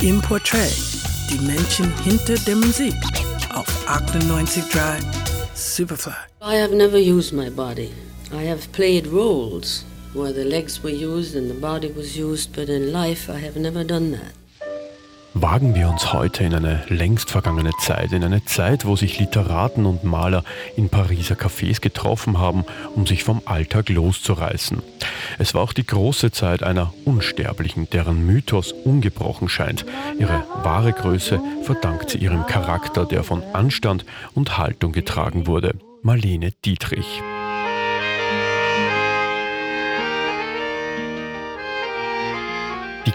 Im Portrait, die Menschen hinter der Musik auf 98.3 Superfly. I have never used my body. I have played roles where the legs were used and the body was used, but in life I have never done that. Wagen wir uns heute in eine längst vergangene Zeit, in eine Zeit, wo sich Literaten und Maler in Pariser Cafés getroffen haben, um sich vom Alltag loszureißen. Es war auch die große Zeit einer Unsterblichen, deren Mythos ungebrochen scheint. Ihre wahre Größe verdankt sie ihrem Charakter, der von Anstand und Haltung getragen wurde. Marlene Dietrich.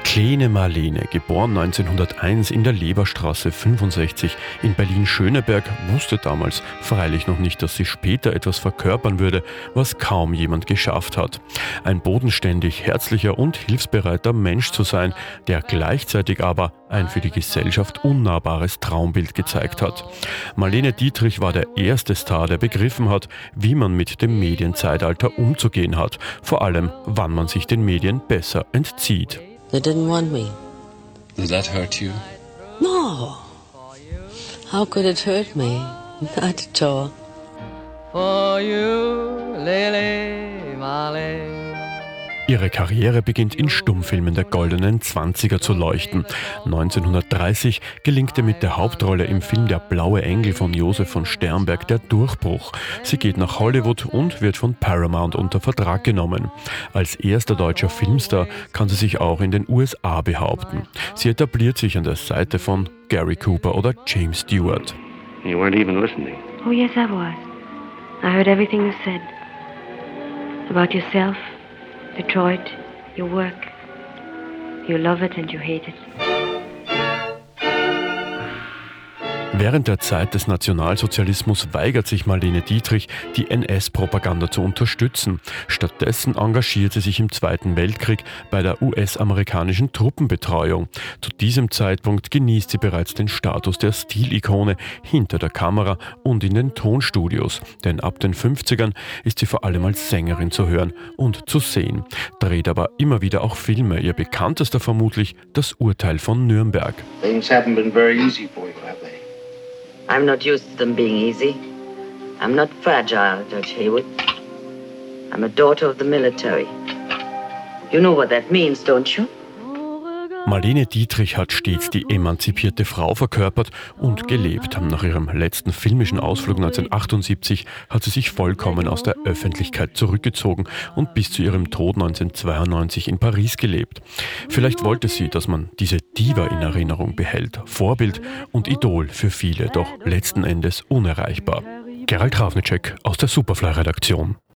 Kleine Marlene, geboren 1901 in der Leberstraße 65 in Berlin-Schöneberg, wusste damals freilich noch nicht, dass sie später etwas verkörpern würde, was kaum jemand geschafft hat. Ein bodenständig, herzlicher und hilfsbereiter Mensch zu sein, der gleichzeitig aber ein für die Gesellschaft unnahbares Traumbild gezeigt hat. Marlene Dietrich war der erste Star, der begriffen hat, wie man mit dem Medienzeitalter umzugehen hat, vor allem wann man sich den Medien besser entzieht. They didn't want me. Did that hurt you? No. How could it hurt me? Not at all. For you, Lily Marley. Ihre Karriere beginnt in Stummfilmen der goldenen 20er zu leuchten. 1930 gelingt ihr mit der Hauptrolle im Film Der blaue Engel von Josef von Sternberg der Durchbruch. Sie geht nach Hollywood und wird von Paramount unter Vertrag genommen. Als erster deutscher Filmstar kann sie sich auch in den USA behaupten. Sie etabliert sich an der Seite von Gary Cooper oder James Stewart. You weren't even listening. Oh, yes, I was. I heard everything you said about yourself, Detroit, your work. You love it and you hate it. Während der Zeit des Nationalsozialismus weigert sich Marlene Dietrich, die NS-Propaganda zu unterstützen. Stattdessen engagiert sie sich im Zweiten Weltkrieg bei der US-amerikanischen Truppenbetreuung. Zu diesem Zeitpunkt genießt sie bereits den Status der Stilikone hinter der Kamera und in den Tonstudios. Denn ab den 50ern ist sie vor allem als Sängerin zu hören und zu sehen. Dreht aber immer wieder auch Filme. Ihr bekanntester vermutlich das Urteil von Nürnberg. Things haven't been very easy for you? I'm not used to them being easy. I'm not fragile, Judge Haywood. I'm a daughter of the military. You know what that means, don't you? Marlene Dietrich hat stets die emanzipierte Frau verkörpert und gelebt. Nach ihrem letzten filmischen Ausflug 1978 hat sie sich vollkommen aus der Öffentlichkeit zurückgezogen und bis zu ihrem Tod 1992 in Paris gelebt. Vielleicht wollte sie, dass man diese Diva in Erinnerung behält. Vorbild und Idol für viele, doch letzten Endes unerreichbar. Gerald Ravnicek aus der Superfly-Redaktion.